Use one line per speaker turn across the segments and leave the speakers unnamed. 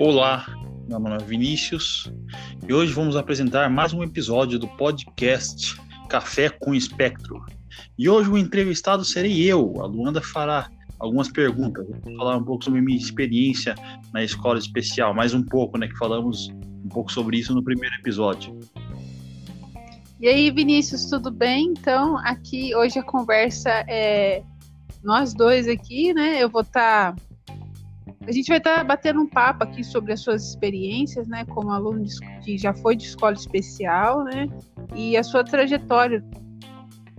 Olá, meu nome é Vinícius e hoje vamos apresentar mais um episódio do podcast Café com Espectro. E hoje o entrevistado serei eu, a Luanda fará algumas perguntas, vou falar um pouco sobre minha experiência na escola especial, mais um pouco, né, que falamos um pouco sobre isso no primeiro episódio.
E aí, Vinícius, tudo bem? Então, aqui hoje a conversa é nós dois aqui, né? Eu vou estar tá a gente vai estar tá batendo um papo aqui sobre as suas experiências, né, como aluno de, que já foi de escola especial, né, e a sua trajetória.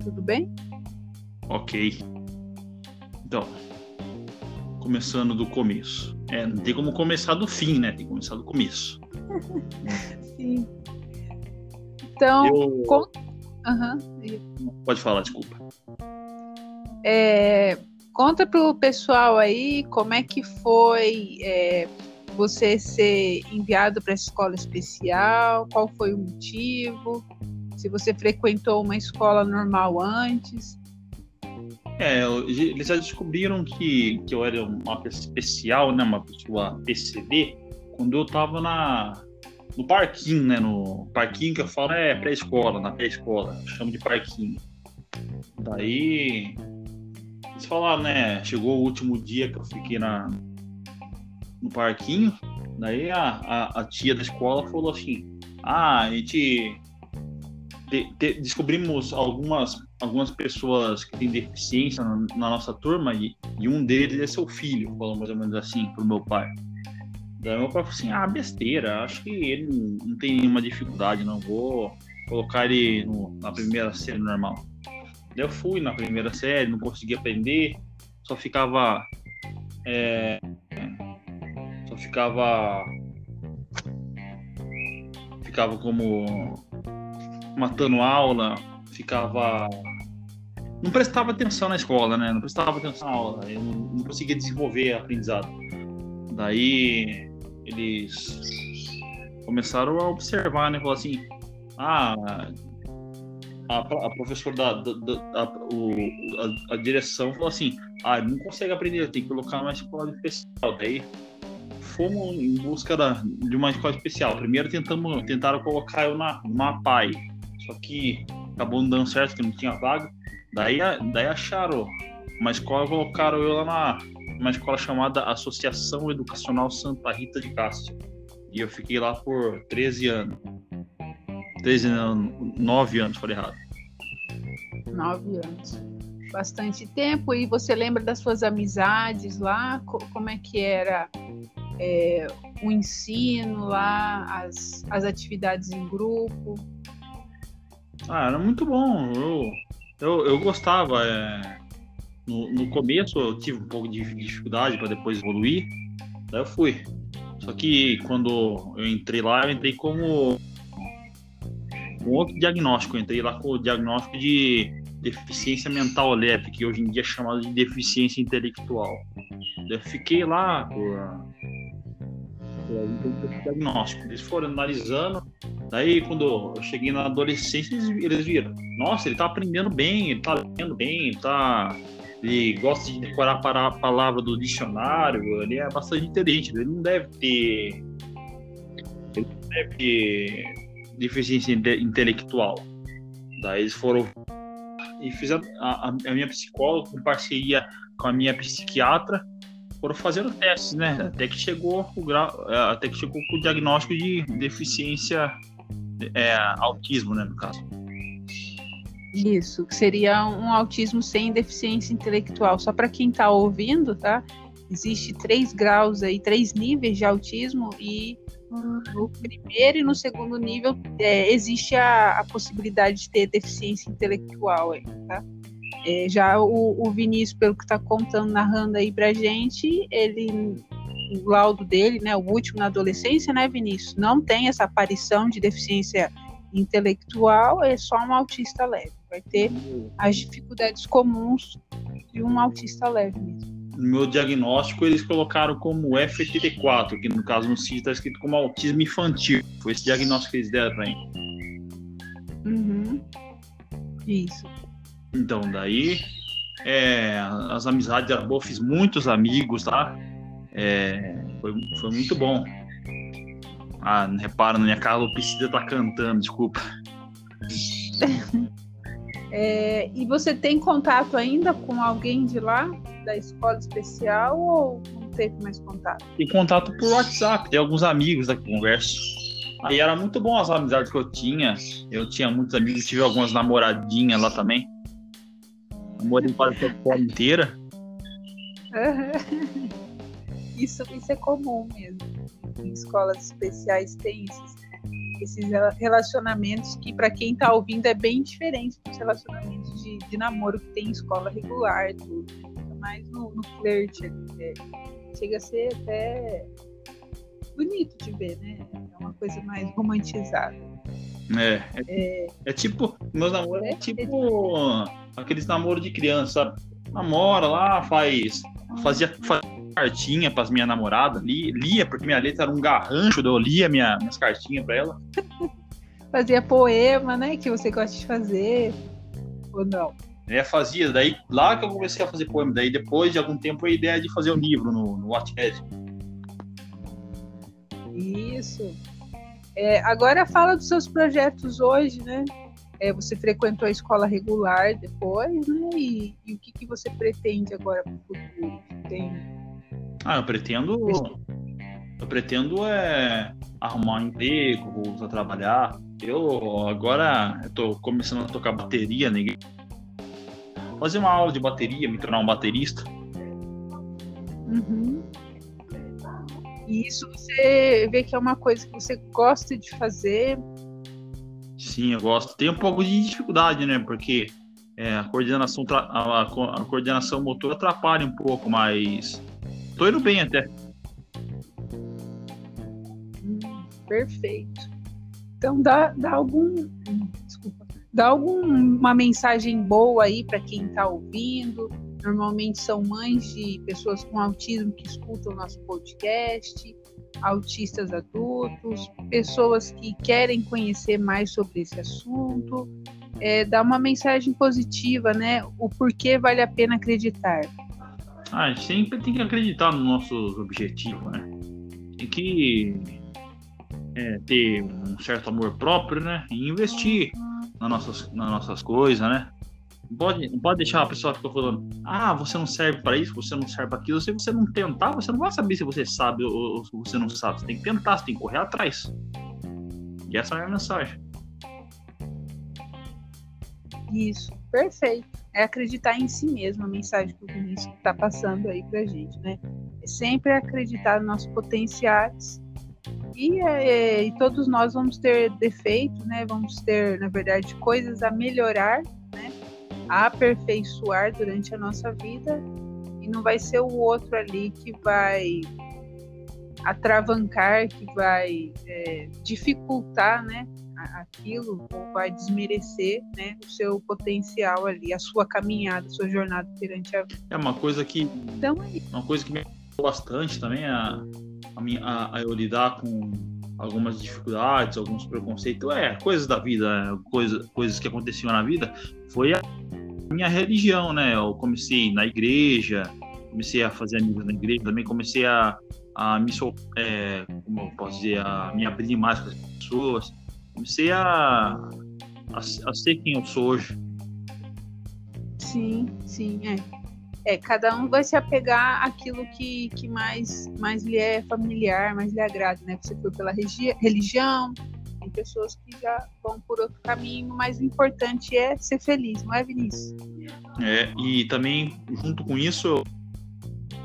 Tudo bem?
Ok. Então, começando do começo. É, não tem como começar do fim, né? Tem que começar do começo.
Sim. Então,
Eu...
com... uhum.
pode falar, desculpa.
É, Conta pro pessoal aí como é que foi é, você ser enviado para a escola especial, qual foi o motivo, se você frequentou uma escola normal antes.
É, eles já descobriram que, que eu era uma pessoa especial, né, uma pessoa PCD, quando eu estava na, no parquinho, né, no parquinho que eu falo é pré-escola, na pré-escola, chamo de parquinho. Daí eles falaram, né? Chegou o último dia que eu fiquei na, no parquinho. Daí a, a, a tia da escola falou assim: Ah, a gente de, de, descobrimos algumas, algumas pessoas que têm deficiência na, na, nossa turma e, e um deles é seu filho, falou mais ou menos assim pro meu pai. Daí meu pai falou assim: Ah, besteira, acho que ele não, não tem nenhuma dificuldade, não vou colocar ele no, na primeira série normal. Eu fui na primeira série, não consegui aprender, só ficava. É, só ficava. Ficava como. matando aula, ficava. Não prestava atenção na escola, né? Não prestava atenção na aula, eu não, não conseguia desenvolver aprendizado. Daí eles começaram a observar, né? Falar assim: ah, a, a professora da, da, da a, o, a, a, direção falou assim: ah, não consegue aprender, tem que colocar uma escola especial. Daí fomos em busca da, de uma escola especial. Primeiro tentamos, tentaram colocar eu na MAPAI, só que acabou não dando certo, que não tinha vaga. Daí, daí acharam uma escola, colocaram eu lá na uma escola chamada Associação Educacional Santa Rita de Castro. E eu fiquei lá por 13 anos. 13 anos, 9 anos, falei errado.
9 anos. Bastante tempo. E você lembra das suas amizades lá? Como é que era é, o ensino lá, as, as atividades em grupo?
Ah, era muito bom. Eu, eu, eu gostava. É... No, no começo eu tive um pouco de dificuldade para depois evoluir. Daí eu fui. Só que quando eu entrei lá, eu entrei como um outro diagnóstico. Eu entrei lá com o diagnóstico de deficiência mental leve, que hoje em dia é chamado de deficiência intelectual. Eu fiquei lá por, diagnóstico. Eles foram analisando. Daí, quando eu cheguei na adolescência, eles viram: nossa, ele tá aprendendo bem, ele tá lendo bem, ele tá. Ele gosta de decorar a palavra do dicionário, ele é bastante inteligente, ele não deve ter. Ele não deve ter deficiência intelectual. Daí eles foram e fizeram a, a, minha psicóloga com parceria com a minha psiquiatra foram fazendo testes, né? Até que chegou o grau, é, até que chegou o diagnóstico de deficiência é, autismo, né, no caso.
Isso, seria um autismo sem deficiência intelectual. Só para quem está ouvindo, tá? Existe três graus aí, três níveis de autismo e no primeiro e no segundo nível é, existe a, a, possibilidade de ter deficiência intelectual aí, tá? É, já o, o, Vinícius, pelo que está contando, narrando aí pra gente, ele, o laudo dele, né, o último na adolescência, né, Vinícius, não tem essa aparição de deficiência intelectual, é só um autista leve. Vai ter as dificuldades comuns de um autista leve mesmo
no meu diagnóstico eles colocaram como FTT4, que no caso no CID está escrito como autismo infantil. Foi esse diagnóstico que eles deram para mim.
Uhum. Isso.
Então, daí é, as amizades eram boas, fiz muitos amigos, tá? É, foi, foi muito bom. Ah, repara, na minha calopsita tá cantando, desculpa.
é, e você tem contato ainda com alguém de lá, da escola especial, ou não teve mais contato?
Tem contato por WhatsApp, tem alguns amigos da conversa. Aí era muito bom as amizades que eu tinha. Eu tinha muitos amigos, tive algumas namoradinhas lá também. Namorei quase a escola inteira.
Isso, isso é comum mesmo. Em escolas especiais tem esses, esses relacionamentos que, para quem está ouvindo, é bem diferente dos relacionamentos de, de namoro que tem em escola regular, tudo. Mais no, no flerte. É, chega a ser até bonito de ver, né? É uma coisa mais romantizada.
É, é, é, é tipo, meus namoros é, é tipo aqueles namoros de criança, sabe? Namora lá, faz. Fazia, fazia cartinha para as minhas namoradas, lia, lia, porque minha letra era um garrancho, eu lia minha, minhas cartinhas para ela.
Fazia poema, né? Que você gosta de fazer. Ou não?
É, fazia. Daí, lá que eu comecei a fazer poema. Daí, depois de algum tempo, a ideia de fazer um livro no, no Wattpad.
Isso. É, agora fala dos seus projetos hoje, né? É, você frequentou a escola regular depois, né? E, e o que, que você pretende agora para o futuro? Tem...
Ah, eu pretendo. Eu pretendo é arrumar um emprego, voltar a trabalhar. Eu agora estou começando a tocar bateria, né? Fazer uma aula de bateria, me tornar um baterista.
Uhum. E isso você vê que é uma coisa que você gosta de fazer.
Sim, eu gosto. Tem um pouco de dificuldade, né? Porque é, a coordenação a, a, coordenação motor atrapalha um pouco, mas tô indo bem até.
Hum, perfeito. Então dá, dá algum desculpa, dá alguma mensagem boa aí para quem está ouvindo, Normalmente são mães de pessoas com autismo que escutam nosso podcast, autistas adultos, pessoas que querem conhecer mais sobre esse assunto. É, dá uma mensagem positiva, né? O porquê vale a pena acreditar.
Ah, a gente sempre tem que acreditar nos nossos objetivos, né? Tem que é, ter um certo amor próprio, né? E investir nas nossas, nas nossas coisas, né? pode, pode deixar a pessoa ficar falando, ah, você não serve para isso, você não serve para aquilo. Se você não tentar, você não vai saber se você sabe ou, se você não sabe. Você tem que tentar, você tem que correr atrás. E essa é a mensagem.
Isso, perfeito. É acreditar em si mesmo, a mensagem que o Vinícius está passando aí pra gente, né? É sempre acreditar nos nossos potenciais. E, é, e todos nós vamos ter defeitos, né? Vamos ter, na verdade, coisas a melhorar aperfeiçoar durante a nossa vida. E não vai ser o outro ali que vai atravancar, que vai é, dificultar, né, aquilo ou vai desmerecer, né, o seu potencial ali, a sua caminhada, a sua jornada perante a vida.
É uma coisa que então, é uma coisa que me bastante também a, a, minha, a, a eu lidar com algumas dificuldades, alguns preconceitos, é, coisas da vida, é, coisa, coisas que aconteciam na vida, foi a minha religião, né? Eu comecei na igreja, comecei a fazer amigos na igreja, também comecei a, a me, é, como eu posso dizer, a me abrir mais com as pessoas, comecei a, a, a ser quem eu sou hoje.
Sim, sim, é. É, cada um vai se apegar àquilo que, que mais, mais lhe é familiar, mais lhe agrada, né? Você foi pela religião, tem pessoas que já vão por outro caminho, mas o importante é ser feliz, não é, Vinícius?
É, e também, junto com isso,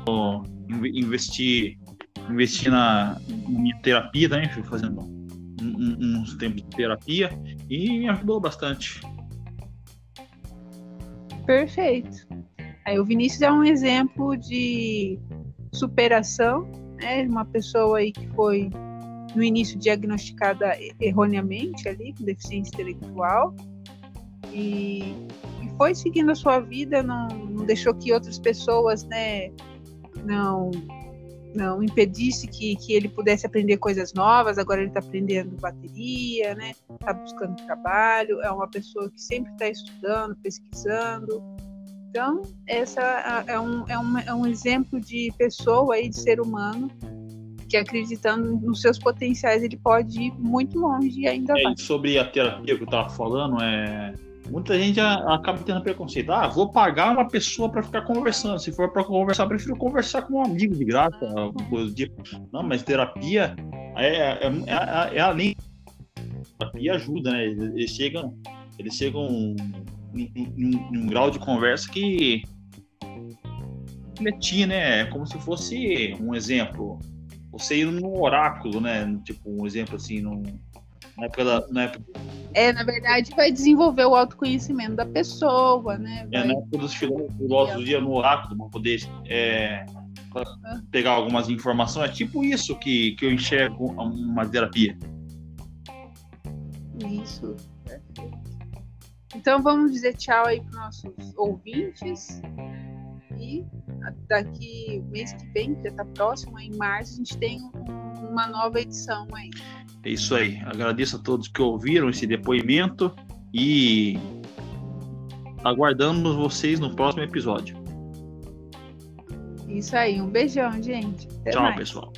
eu investi, investi na minha terapia também, fui fazendo uns tempos de terapia e me ajudou bastante.
Perfeito. O Vinícius é um exemplo de superação, né? Uma pessoa aí que foi no início diagnosticada erroneamente ali, com deficiência intelectual, e, e foi seguindo a sua vida, não, não deixou que outras pessoas, né, não não impedisse que, que ele pudesse aprender coisas novas. Agora ele está aprendendo bateria, né? Está buscando trabalho. É uma pessoa que sempre está estudando, pesquisando. Então essa é um, é, um, é um exemplo de pessoa aí, de ser humano que acreditando nos seus potenciais ele pode ir muito longe e ainda
é,
vai.
Sobre a terapia que eu estava falando, é muita gente acaba tendo preconceito. Ah, vou pagar uma pessoa para ficar conversando. Se for para conversar, prefiro conversar com um amigo de graça, coisa do tipo. Não, mas terapia é, é, é, é além. Terapia ajuda, né? Eles chegam, eles chegam em, em, em um grau de conversa que refletir, né? É como se fosse um exemplo. Você ir no oráculo, né? Tipo, um exemplo assim, no, na época da. Na época...
É, na verdade, vai desenvolver o autoconhecimento da pessoa, né?
Vai... É, na época dos filósofos ia no oráculo para poder é, pegar algumas informações. É tipo isso que, que eu enxergo uma terapia.
Isso, Então vamos dizer tchau aí para nossos ouvintes. E daqui mês que vem, que já está próximo, em março, a gente tem uma nova edição aí.
É isso aí. Agradeço a todos que ouviram esse depoimento e aguardamos vocês no próximo episódio.
Isso aí. Um beijão, gente.
Até Tchau, mais. pessoal.